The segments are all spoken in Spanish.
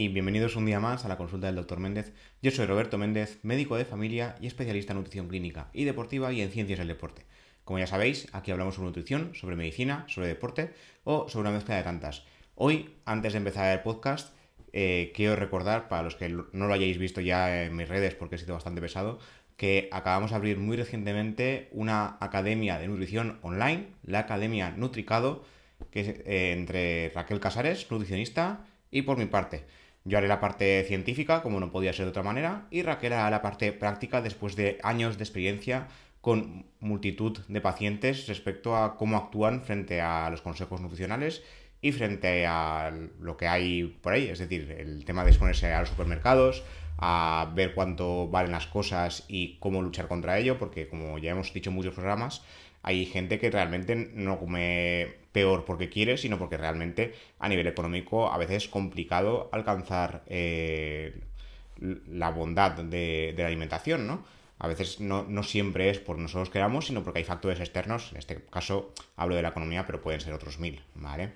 y bienvenidos un día más a la consulta del Dr. Méndez. Yo soy Roberto Méndez, médico de familia y especialista en nutrición clínica y deportiva y en ciencias del deporte. Como ya sabéis, aquí hablamos sobre nutrición, sobre medicina, sobre deporte o sobre una mezcla de tantas. Hoy, antes de empezar el podcast, eh, quiero recordar, para los que no lo hayáis visto ya en mis redes porque he sido bastante pesado, que acabamos de abrir muy recientemente una academia de nutrición online, la Academia Nutricado, que es eh, entre Raquel Casares, nutricionista, y por mi parte. Yo haré la parte científica, como no podía ser de otra manera, y Raquel hará la parte práctica después de años de experiencia con multitud de pacientes respecto a cómo actúan frente a los consejos nutricionales y frente a lo que hay por ahí, es decir, el tema de exponerse a los supermercados, a ver cuánto valen las cosas y cómo luchar contra ello, porque como ya hemos dicho en muchos programas, hay gente que realmente no come peor porque quiere, sino porque realmente a nivel económico a veces es complicado alcanzar eh, la bondad de, la alimentación, ¿no? A veces no, siempre es por nosotros queramos, sino porque hay factores externos. En este caso hablo de la economía, pero pueden ser otros mil, ¿vale?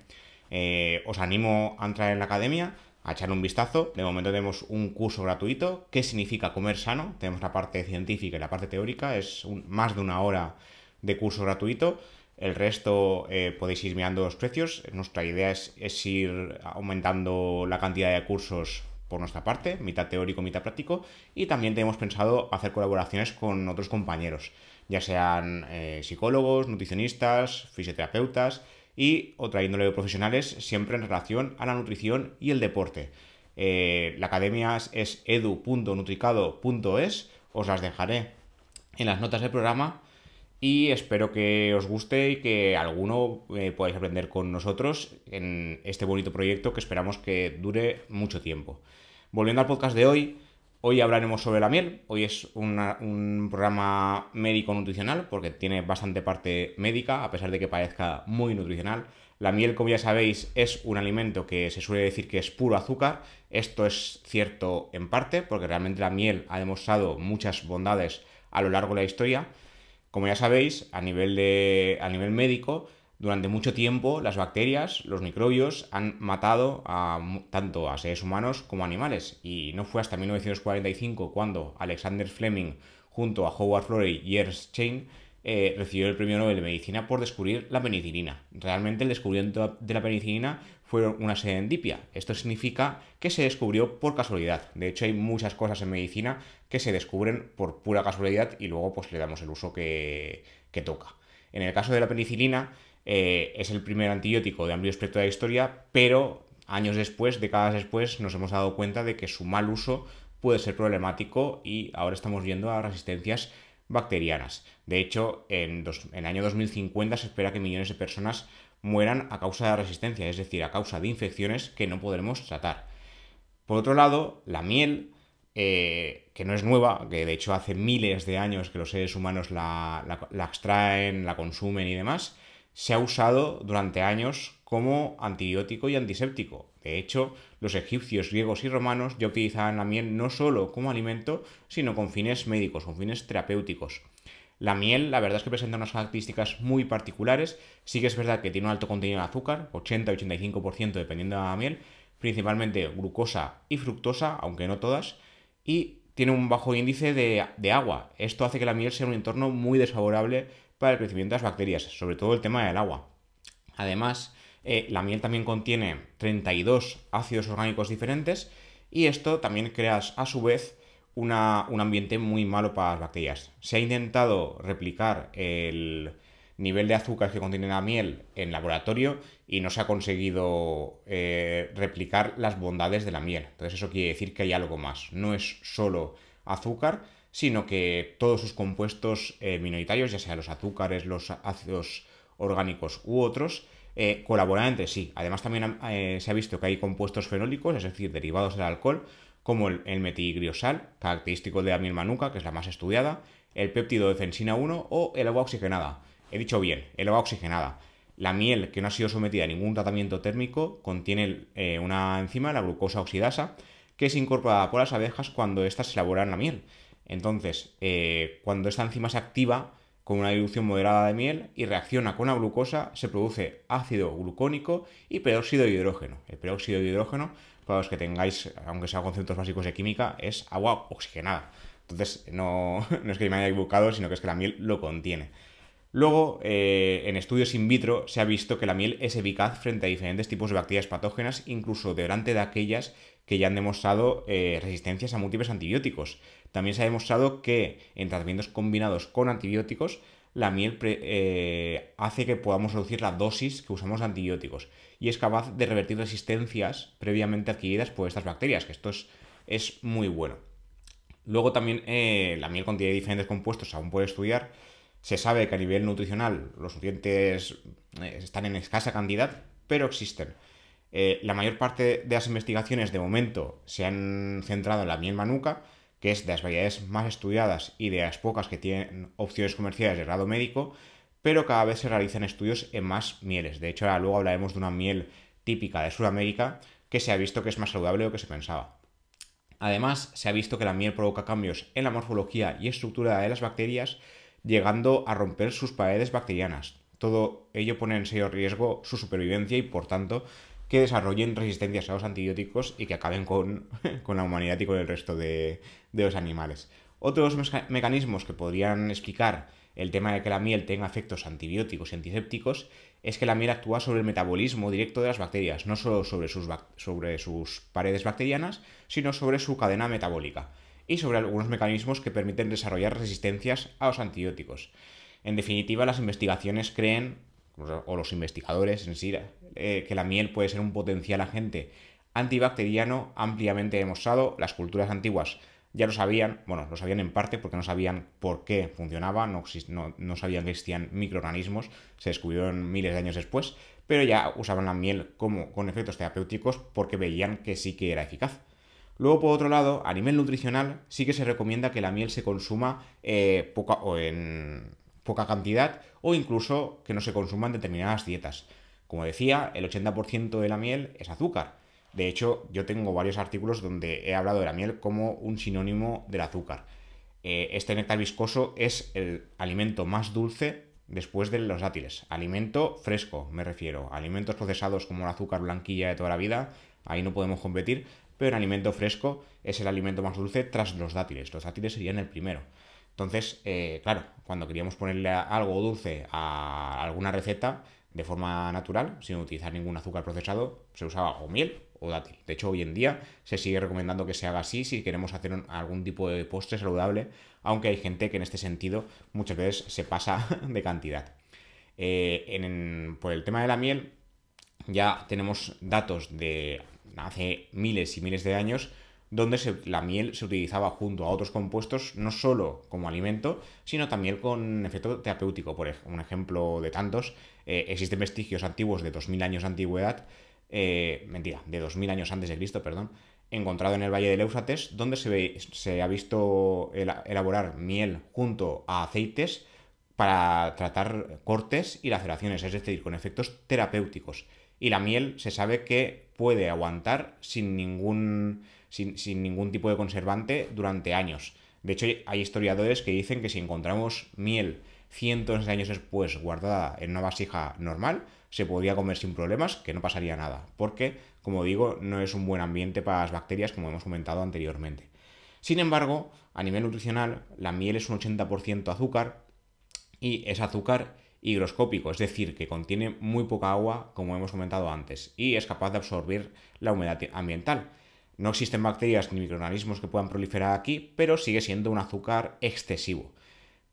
Eh, os animo a entrar en la academia, a echar un vistazo. De momento tenemos un curso gratuito. ¿Qué significa comer sano? Tenemos la parte científica y la parte teórica. Es más de una hora de curso gratuito. El resto eh, podéis ir mirando los precios. Nuestra idea es, ir aumentando la cantidad de cursos por nuestra parte, mitad teórico, mitad práctico. Y también tenemos pensado hacer colaboraciones con otros compañeros, ya sean eh, psicólogos, nutricionistas, fisioterapeutas y otra índole de profesionales, siempre en relación a la nutrición y el deporte. Eh, la academia es edu.nutricado.es, os las dejaré en las notas del programa y espero que os guste y que alguno eh, podáis aprender con nosotros en este bonito proyecto que esperamos que dure mucho tiempo. Volviendo al podcast de hoy, hoy hablaremos sobre la miel. Hoy es un programa médico-nutricional porque tiene bastante parte médica, a pesar de que parezca muy nutricional. La miel, como ya sabéis, es un alimento que se suele decir que es puro azúcar. Esto es cierto en parte porque realmente la miel ha demostrado muchas bondades a lo largo de la historia como ya sabéis, a nivel, de, a nivel médico, durante mucho tiempo las bacterias, los microbios, han matado tanto a seres humanos como a animales. Y no fue hasta 1945 cuando Alexander Fleming, junto a Howard Florey y Ernst Chain, eh, recibió el premio Nobel de Medicina por descubrir la penicilina. Realmente el descubrimiento de la penicilina fue una serendipia. Esto significa que se descubrió por casualidad. De hecho, hay muchas cosas en medicina que se descubren por pura casualidad y luego pues le damos el uso que, toca. En el caso de la penicilina, eh, es el primer antibiótico de amplio espectro de la historia, pero años después, décadas después, nos hemos dado cuenta de que su mal uso puede ser problemático y ahora estamos viendo a resistencias bacterianas. De hecho, en, el año 2050 se espera que millones de personas mueran a causa de resistencia, es decir, a causa de infecciones que no podremos tratar. Por otro lado, la miel, eh, que no es nueva, que de hecho hace miles de años que los seres humanos la, la extraen, la consumen y demás, se ha usado durante años como antibiótico y antiséptico. De hecho, los egipcios, griegos y romanos ya utilizaban la miel no solo como alimento, sino con fines médicos, con fines terapéuticos. La miel, la verdad es que presenta unas características muy particulares. Sí que es verdad que tiene un alto contenido de azúcar, 80-85% dependiendo de la miel, principalmente glucosa y fructosa, aunque no todas, y tiene un bajo índice de, agua. Esto hace que la miel sea un entorno muy desfavorable para el crecimiento de las bacterias, sobre todo el tema del agua. Además, eh, la miel también contiene 32 ácidos orgánicos diferentes y esto también crea a su vez un ambiente muy malo para las bacterias. Se ha intentado replicar el nivel de azúcar que contiene la miel en laboratorio y no se ha conseguido eh, replicar las bondades de la miel. Entonces eso quiere decir que hay algo más. No es solo azúcar, sino que todos sus compuestos eh, minoritarios, ya sean los azúcares, los ácidos orgánicos u otros, eh, colaboran entre sí. Además también se ha visto que hay compuestos fenólicos, es decir, derivados del alcohol, como el, el metigriosal, característico de la miel manuka, que es la más estudiada, el péptido de fensina 1 o el agua oxigenada. He dicho bien, el agua oxigenada. La miel que no ha sido sometida a ningún tratamiento térmico contiene una enzima, la glucosa oxidasa, que es incorporada por las abejas cuando éstas elaboran la miel. Entonces, eh, cuando esta enzima se activa con una dilución moderada de miel y reacciona con la glucosa, se produce ácido glucónico y peróxido de hidrógeno. El peróxido de hidrógeno para los que tengáis, aunque sea conceptos básicos de química, es agua oxigenada. Entonces, no, no es que me haya equivocado, sino que es que la miel lo contiene. Luego, eh, en estudios in vitro se ha visto que la miel es eficaz frente a diferentes tipos de bacterias patógenas, incluso delante de aquellas que ya han demostrado eh, resistencias a múltiples antibióticos. También se ha demostrado que en tratamientos combinados con antibióticos, la miel eh, hace que podamos reducir la dosis que usamos de antibióticos y es capaz de revertir resistencias previamente adquiridas por estas bacterias, que esto es, muy bueno. Luego también la miel contiene diferentes compuestos aún puede estudiar se sabe que a nivel nutricional los nutrientes eh, están en escasa cantidad, pero existen. Eh, la mayor parte de las investigaciones de momento se han centrado en la miel manuka, que es de las variedades más estudiadas y de las pocas que tienen opciones comerciales de grado médico, pero cada vez se realizan estudios en más mieles. De hecho, ahora luego hablaremos de una miel típica de Sudamérica que se ha visto que es más saludable de lo que se pensaba. Además, se ha visto que la miel provoca cambios en la morfología y estructura de las bacterias llegando a romper sus paredes bacterianas. Todo ello pone en serio riesgo su supervivencia y, por tanto, que desarrollen resistencias a los antibióticos y que acaben con, la humanidad y con el resto de, los animales. Otros mecanismos que podrían explicar el tema de que la miel tenga efectos antibióticos y antisépticos es que la miel actúa sobre el metabolismo directo de las bacterias, no solo sobre sus, paredes bacterianas, sino sobre su cadena metabólica y sobre algunos mecanismos que permiten desarrollar resistencias a los antibióticos. En definitiva, las investigaciones creen, o los investigadores en sí, eh, que la miel puede ser un potencial agente antibacteriano ampliamente demostrado. Las culturas antiguas ya lo sabían, bueno, lo sabían en parte porque no sabían por qué funcionaba, no, no, sabían que existían microorganismos, se descubrieron miles de años después, pero ya usaban la miel como con efectos terapéuticos porque veían que sí que era eficaz. Luego, por otro lado, a nivel nutricional, sí que se recomienda que la miel se consuma eh, poca, o en poca cantidad o incluso que no se consuma en determinadas dietas. Como decía, el 80% de la miel es azúcar. De hecho, yo tengo varios artículos donde he hablado de la miel como un sinónimo del azúcar. Eh, este néctar viscoso es el alimento más dulce después de los dátiles. Alimento fresco, me refiero. Alimentos procesados como el azúcar blanquilla de toda la vida, ahí no podemos competir, pero el alimento fresco es el alimento más dulce tras los dátiles. Los dátiles serían el primero. Entonces, eh, claro, cuando queríamos ponerle algo dulce a alguna receta de forma natural, sin utilizar ningún azúcar procesado, se usaba o miel De hecho, hoy en día se sigue recomendando que se haga así si queremos hacer algún tipo de postre saludable, aunque hay gente que en este sentido muchas veces se pasa de cantidad. Eh, por el tema de la miel, ya tenemos datos de hace miles y miles de años, donde la miel se utilizaba junto a otros compuestos, no solo como alimento, sino también con efecto terapéutico. Por un ejemplo de tantos, eh, existen vestigios antiguos de 2000 años de antigüedad, eh, mentira, de 2000 años antes de Cristo, perdón, encontrado en el Valle del Éufrates, donde se, se ha visto elaborar miel junto a aceites para tratar cortes y laceraciones, es decir, con efectos terapéuticos y la miel se sabe que puede aguantar sin ningún, sin, ningún tipo de conservante durante años. De hecho, hay historiadores que dicen que si encontramos miel cientos de años después guardada en una vasija normal, se podría comer sin problemas, que no pasaría nada, porque, como digo, no es un buen ambiente para las bacterias, como hemos comentado anteriormente. Sin embargo, a nivel nutricional, la miel es un 80% azúcar y ese azúcar higroscópico, es decir, que contiene muy poca agua, como hemos comentado antes, y es capaz de absorber la humedad ambiental. No existen bacterias ni microorganismos que puedan proliferar aquí, pero sigue siendo un azúcar excesivo.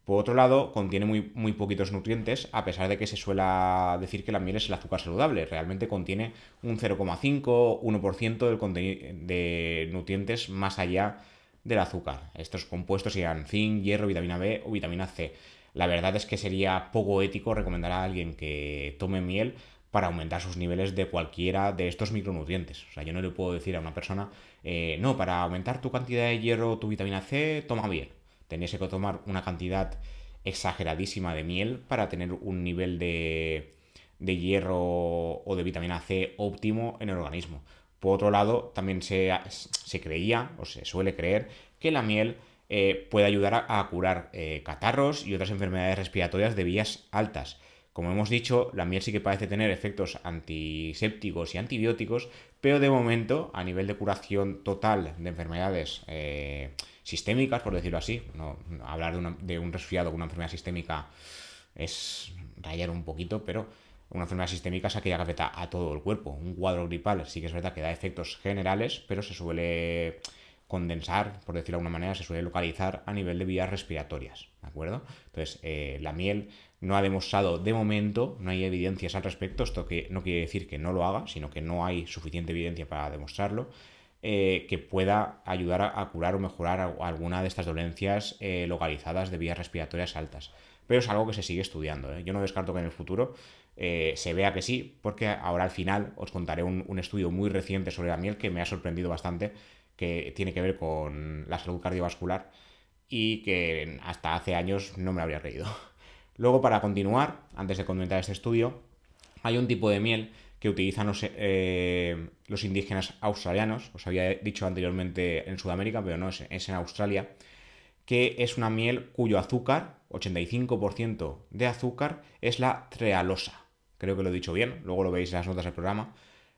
Por otro lado, contiene muy, muy poquitos nutrientes, a pesar de que se suele decir que la miel es el azúcar saludable. Realmente contiene un 0,5-1% del contenido de nutrientes más allá del azúcar. Estos compuestos serían zinc, hierro, vitamina B o vitamina C la verdad es que sería poco ético recomendar a alguien que tome miel para aumentar sus niveles de cualquiera de estos micronutrientes. O sea, yo no le puedo decir a una persona, eh, no, para aumentar tu cantidad de hierro o tu vitamina C, toma miel. Tendrías que tomar una cantidad exageradísima de miel para tener un nivel de, de hierro o de vitamina C óptimo en el organismo. Por otro lado, también se, se creía, o se suele creer, que la miel eh, puede ayudar a, curar eh, catarros y otras enfermedades respiratorias de vías altas, Como hemos dicho, la miel sí que parece tener efectos antisépticos y antibióticos, pero de momento, a nivel de curación total de enfermedades eh, sistémicas, por decirlo así, no, hablar de, un resfriado con una enfermedad sistémica es rayar un poquito, pero una enfermedad sistémica es aquella que afecta a todo el cuerpo. Un cuadro gripal sí que es verdad que da efectos generales, pero se suele condensar, por decirlo de alguna manera, se suele localizar a nivel de vías respiratorias, ¿de acuerdo? Entonces, eh, la miel no ha demostrado de momento, no hay evidencias al respecto, esto que no quiere decir que no lo haga, sino que no hay suficiente evidencia para demostrarlo, eh, que pueda ayudar a, curar o mejorar alguna de estas dolencias eh, localizadas de vías respiratorias altas. Pero es algo que se sigue estudiando. Yo no descarto que en el futuro se vea que sí, porque ahora al final os contaré un, un, estudio muy reciente sobre la miel que me ha sorprendido bastante que tiene que ver con la salud cardiovascular y que hasta hace años no me habría reído. Luego, para continuar, antes de comentar este estudio, hay un tipo de miel que utilizan los, eh, los, indígenas australianos, os había dicho anteriormente en Sudamérica, pero no, es, es en Australia, que es una miel cuyo azúcar, 85% de azúcar, es la trealosa. Creo que lo he dicho bien, luego lo veis en las notas del programa.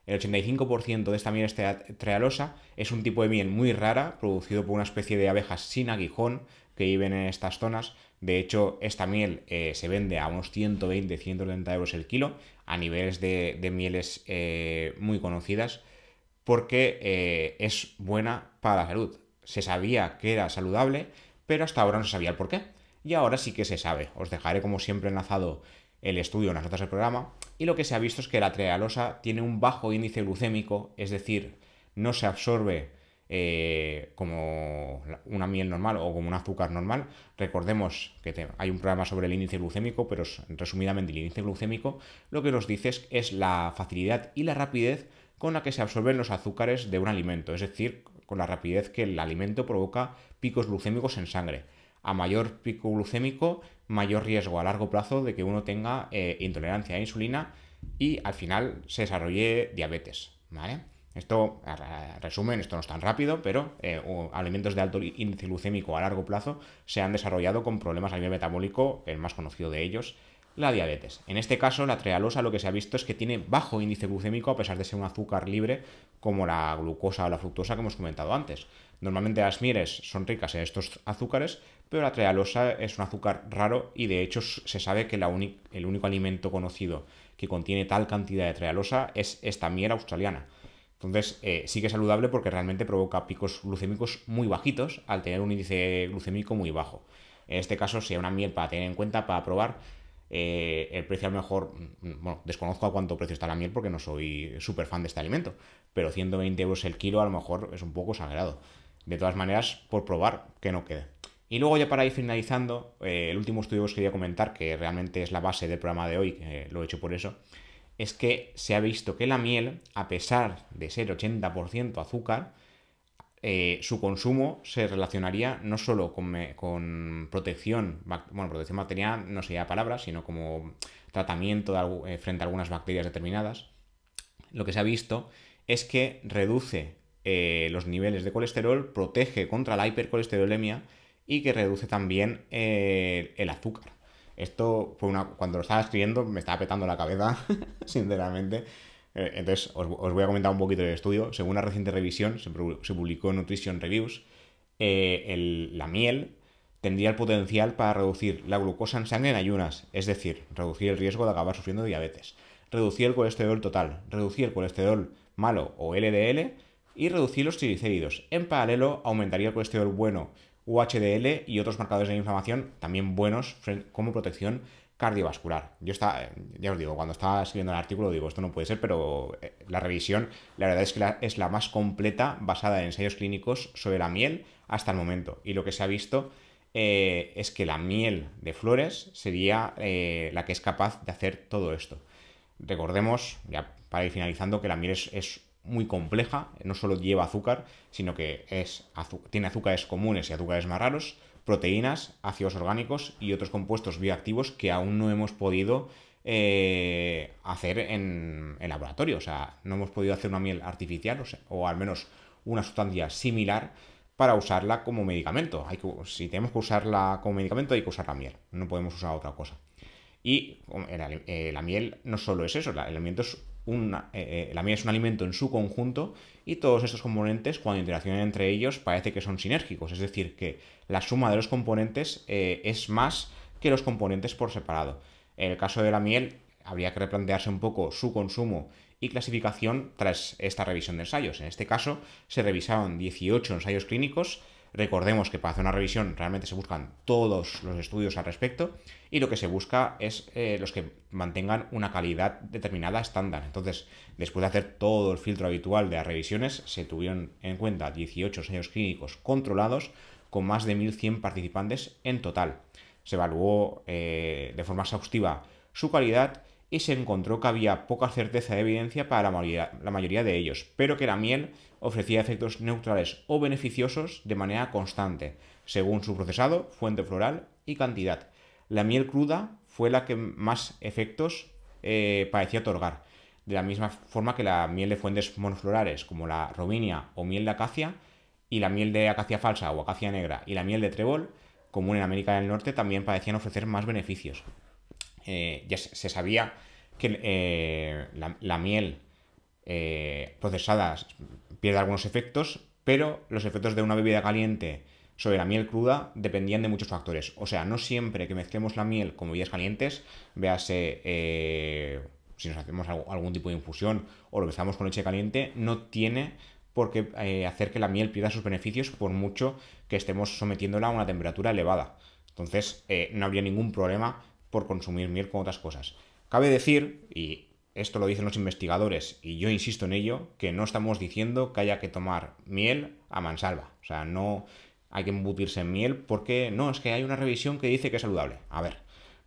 El 85% de esta miel trealosa es un tipo de miel muy rara, producido por una especie de abejas sin aguijón que viven en estas zonas. De hecho, esta miel eh, se vende a unos 120-130 euros el kilo, a niveles de, mieles eh, muy conocidas, porque eh, es buena para la salud. Se sabía que era saludable, pero hasta ahora no se sabía el por qué. Y ahora sí que se sabe. Os dejaré como siempre enlazado el estudio en las notas del programa, y lo que se ha visto es que la trealosa tiene un bajo índice glucémico, es decir, no se absorbe eh, como una miel normal o como un azúcar normal. Recordemos que hay un programa sobre el índice glucémico, pero resumidamente el índice glucémico lo que nos dice es la facilidad y la rapidez con la que se absorben los azúcares de un alimento, es decir, con la rapidez que el alimento provoca picos glucémicos en sangre a mayor pico glucémico, mayor riesgo a largo plazo de que uno tenga eh, intolerancia a insulina y al final se desarrolle diabetes. ¿vale? Esto, resumen, esto no es tan rápido, pero eh, alimentos de alto índice glucémico a largo plazo se han desarrollado con problemas a nivel metabólico, el más conocido de ellos, la diabetes. En este caso, la trealosa lo que se ha visto es que tiene bajo índice glucémico a pesar de ser un azúcar libre como la glucosa o la fructosa que hemos comentado antes. Normalmente las mieles son ricas en estos azúcares, pero la trealosa es un azúcar raro y de hecho se sabe que el único alimento conocido que contiene tal cantidad de trealosa es esta miel australiana. Entonces eh, sí que es saludable porque realmente provoca picos glucémicos muy bajitos al tener un índice glucémico muy bajo. En este caso sería una miel para tener en cuenta, para probar. Eh, el precio a lo mejor, mm, bueno, desconozco a cuánto precio está la miel porque no soy súper fan de este alimento, pero 120 euros el kilo a lo mejor es un poco exagerado. De todas maneras, por probar, que no quede. Y luego ya para ir finalizando, eh, el último estudio que os quería comentar, que realmente es la base del programa de hoy, que lo he hecho por eso, es que se ha visto que la miel, a pesar de ser 80% azúcar, eh, su consumo se relacionaría no solo con, protección, bueno, protección no sería palabra, sino como tratamiento eh, frente a algunas bacterias determinadas. Lo que se ha visto es que reduce eh, los niveles de colesterol, protege contra la hipercolesterolemia y que reduce también el azúcar. Esto fue una. Cuando lo estaba escribiendo me estaba petando la cabeza, sinceramente. Eh, entonces, os, voy a comentar un poquito del estudio. Según una reciente revisión, se, publicó en Nutrition Reviews, eh, la miel tendría el potencial para reducir la glucosa en sangre en ayunas, es decir, reducir el riesgo de acabar sufriendo diabetes, reducir el colesterol total, reducir el colesterol malo o LDL y reducir los triglicéridos. En paralelo, aumentaría el colesterol bueno UHDL y otros marcadores de inflamación también buenos como protección cardiovascular. Yo está, ya os digo, cuando estaba escribiendo el artículo digo, esto no puede ser, pero eh, la revisión, la verdad es que es la más completa basada en ensayos clínicos sobre la miel hasta el momento. Y lo que se ha visto eh, es que la miel de flores sería eh, la que es capaz de hacer todo esto. Recordemos, ya para ir finalizando, que la miel es, muy compleja, no solo lleva azúcar, sino que es, tiene azúcares comunes y azúcares más raros, proteínas, ácidos orgánicos y otros compuestos bioactivos que aún no hemos podido eh, hacer en, el laboratorio. O sea, no hemos podido hacer una miel artificial o, al menos una sustancia similar para usarla como medicamento. Hay que, si tenemos que usarla como medicamento hay que usar la miel, no podemos usar otra cosa. Y eh, la miel no solo es eso, el alimento es una, eh, la miel es un alimento en su conjunto y todos estos componentes cuando interaccionan entre ellos parece que son sinérgicos, es decir, que la suma de los componentes es más que los componentes por separado. En el caso de la miel habría que replantearse un poco su consumo y clasificación tras esta revisión de ensayos. En este caso se revisaron 18 ensayos clínicos. Recordemos que para hacer una revisión realmente se buscan todos los estudios al respecto y lo que se busca es eh, los que mantengan una calidad determinada estándar. Entonces, después de hacer todo el filtro habitual de las revisiones, se tuvieron en cuenta 18 ensayos clínicos controlados con más de 1.100 participantes en total. Se evaluó eh, de forma exhaustiva su calidad y se encontró que había poca certeza de evidencia para la mayoría, de ellos, pero que la miel ofrecía efectos neutrales o beneficiosos de manera constante, según su procesado, fuente floral y cantidad. La miel cruda fue la que más efectos eh, parecía otorgar, de la misma forma que la miel de fuentes monoflorales, como la robinia o miel de acacia, y la miel de acacia falsa o acacia negra y la miel de trébol, común en América del Norte, también parecían ofrecer más beneficios. Eh, ya se sabía que eh, la, miel eh, procesada pierde algunos efectos, pero los efectos de una bebida caliente sobre la miel cruda dependían de muchos factores. O sea, no siempre que mezclemos la miel con bebidas calientes, véase si nos hacemos algún tipo de infusión o lo mezclamos con leche caliente, no tiene por qué hacer que la miel pierda sus beneficios por mucho que estemos sometiéndola a una temperatura elevada. Entonces, no habría ningún problema por consumir miel con otras cosas. Cabe decir, y esto lo dicen los investigadores, y yo insisto en ello, que no estamos diciendo que haya que tomar miel a mansalva. O sea, no hay que embutirse en miel porque no, es que hay una revisión que dice que es saludable. A ver,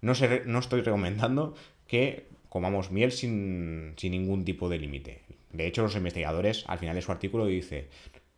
no, estoy recomendando que comamos miel sin, sin ningún tipo de límite. De hecho, los investigadores al final de su artículo dice,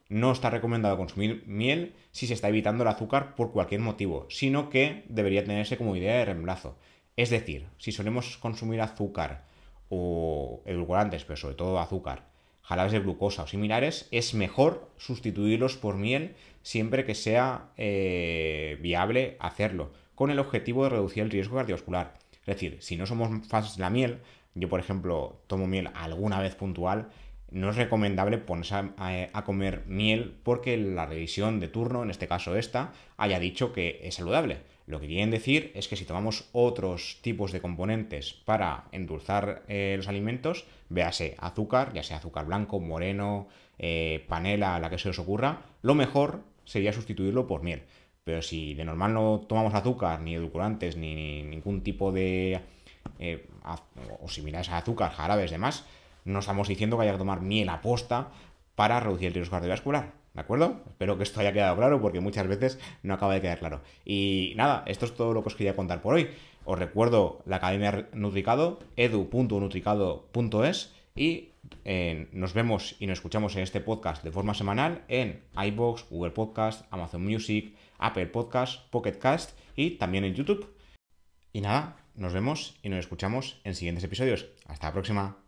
no está recomendado consumir miel si se está evitando el azúcar por cualquier motivo, sino que debería tenerse como idea de reemplazo. Es decir, si solemos consumir azúcar o edulcorantes, pero sobre todo azúcar, jarabes de glucosa o similares, es mejor sustituirlos por miel siempre que sea eh, viable hacerlo, con el objetivo de reducir el riesgo cardiovascular. Es decir, si no somos fans de la miel, yo por ejemplo tomo miel alguna vez puntual, no es recomendable ponerse a, comer miel porque la revisión de turno, en este caso esta, haya dicho que es saludable. Lo que quieren decir es que si tomamos otros tipos de componentes para endulzar eh, los alimentos, véase azúcar, ya sea azúcar blanco, moreno, eh, panela, la que se os ocurra, lo mejor sería sustituirlo por miel. Pero si de normal no tomamos azúcar, ni edulcorantes, ni, ningún tipo de... Eh, o similares a azúcar, jarabes, demás, no estamos diciendo que haya que tomar miel a posta para reducir el riesgo cardiovascular. ¿De acuerdo? Espero que esto haya quedado claro porque muchas veces no acaba de quedar claro. Y nada, esto es todo lo que os quería contar por hoy. Os recuerdo la Academia Nutricado, edu.nutricado.es y eh, nos vemos y nos escuchamos en este podcast de forma semanal en iBox, Google Podcast, Amazon Music, Apple Podcast, Pocket Cast y también en YouTube. Y nada, nos vemos y nos escuchamos en siguientes episodios. Hasta la próxima.